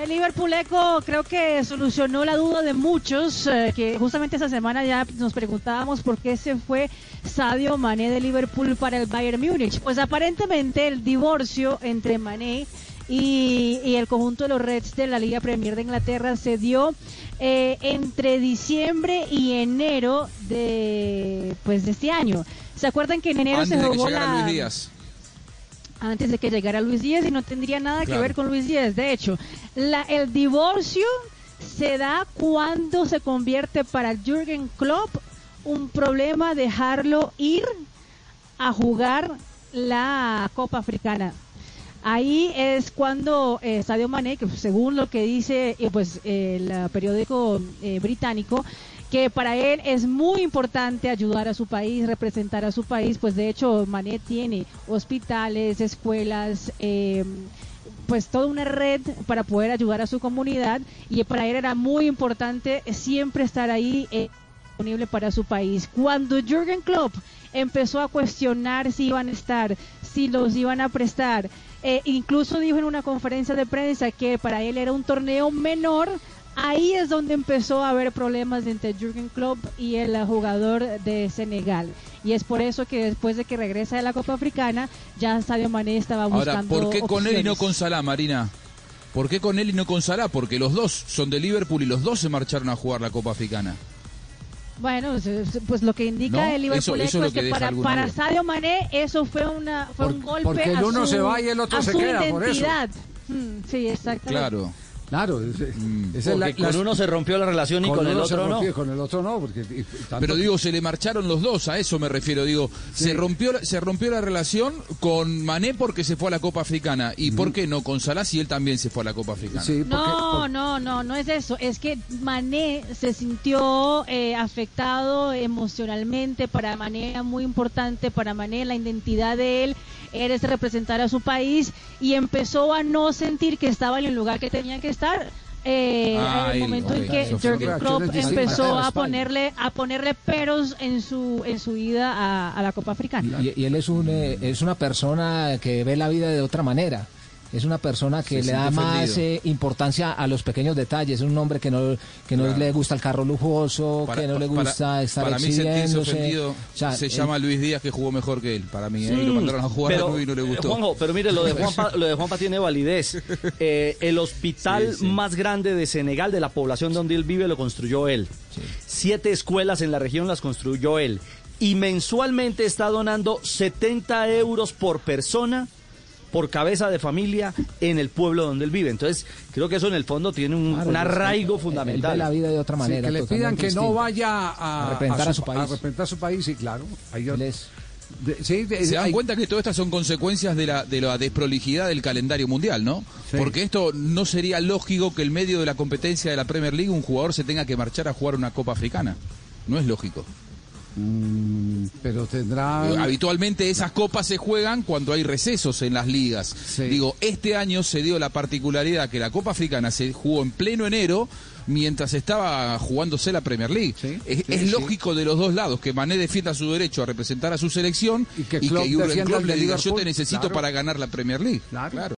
El Liverpool Eco creo que solucionó la duda de muchos, eh, que justamente esta semana ya nos preguntábamos por qué se fue Sadio Mané de Liverpool para el Bayern Múnich. Pues aparentemente el divorcio entre Mané y, y, el conjunto de los Reds de la Liga Premier de Inglaterra se dio eh, entre diciembre y enero de pues de este año. ¿Se acuerdan que en enero Antes se jugó la Luis Díaz. Antes de que llegara Luis Díaz y no tendría nada que ver con Luis Díaz. De hecho, la, el divorcio se da cuando se convierte para Jürgen Klopp un problema dejarlo ir a jugar la Copa Africana. Ahí es cuando eh, Sadio Mané, que según lo que dice eh, pues el eh, periódico eh, británico, que para él es muy importante ayudar a su país, representar a su país, pues de hecho Mané tiene hospitales, escuelas, eh, pues toda una red para poder ayudar a su comunidad y para él era muy importante siempre estar ahí eh, disponible para su país. Cuando Jürgen Klopp empezó a cuestionar si iban a estar, si los iban a prestar, eh, incluso dijo en una conferencia de prensa que para él era un torneo menor, ahí es donde empezó a haber problemas entre Jürgen Klopp y el jugador de Senegal. Y es por eso que después de que regresa de la Copa Africana, ya Sadio Mané estaba Ahora, buscando ¿por qué con él y no con Salah, Marina? ¿Por qué con él y no con Salah? Porque los dos son de Liverpool y los dos se marcharon a jugar la Copa Africana. Bueno, pues, pues lo que indica No, el Liverpool eso- eso Echo es lo es que, para. Sadio Mané eso fue una fue un golpe porque el a uno su, se va y el otro se queda, por eso. identidad. Mm, sí, exactamente. Claro. Claro, es- Mm. es la- Porque con las- uno se rompió la relación y con, el otro no. Con el otro no, porque tanto- Pero digo, se le marcharon los dos, a eso me refiero. Digo, se rompió la- se rompió la relación con Mané porque se fue a la Copa Africana. ¿Y por qué no con Salah si él también se fue a la Copa Africana? sí, porque- No, por- no, no, no es eso. Es que Mané se sintió eh, afectado emocionalmente. Para Mané era muy importante. Para Mané la identidad de él era ese representar a su país y empezó a no sentir que estaba en el lugar que tenía que estar. Eh, Ah, en el momento en que Jürgen Klopp empezó a ponerle a ponerle peros en su en su ida a, a la Copa Africana. Y, y él es, un, eh, es una persona que ve la vida de otra manera. Es una persona que Se le da más eh, importancia a los pequeños detalles. Es un hombre que no, que no Claro. le gusta el carro lujoso, Para- que no le para- gusta estar Para mí sentirse exhibiéndose. ofendido O sea, se llama Luis Díaz que jugó mejor que él. Para mí, ¿eh? y lo mandaron a jugar pero, a y no le eh, gustó. Juanjo, pero mire, lo de Juanpa, lo de Juanpa tiene validez. Eh, el hospital Sí, sí. más grande de Senegal, de la población donde él vive, lo construyó él. Siete escuelas en la región las construyó él. Y mensualmente está donando 70 euros por persona por cabeza de familia en el pueblo donde él vive. Entonces, creo que eso en el fondo tiene un, Claro, un él- arraigo fundamental. ve la vida de otra sí, manera. que le pidan que no vaya a, A representar a su país. A representar a su país, sí, claro. Ahí yo- de- sí, de- Se dan hay- cuenta que todas estas son consecuencias de la, de la desprolijidad del calendario mundial, ¿no? Sí. Porque esto no sería lógico que en medio de la competencia de la Premier League un jugador se tenga que marchar a jugar una Copa Africana. No es lógico. Mm, pero tendrá... Eh, Habitualmente esas copas se juegan cuando hay recesos en las ligas. Sí. Digo, este año se dio la particularidad que la Copa Africana se jugó en pleno enero mientras estaba jugándose la Premier League. Sí, es sí, es sí. lógico de los dos lados que Mané defienda su derecho a representar a su selección Y que y que Klopp le diga yo Liverpool". te necesito Claro. para ganar la Premier League. Claro.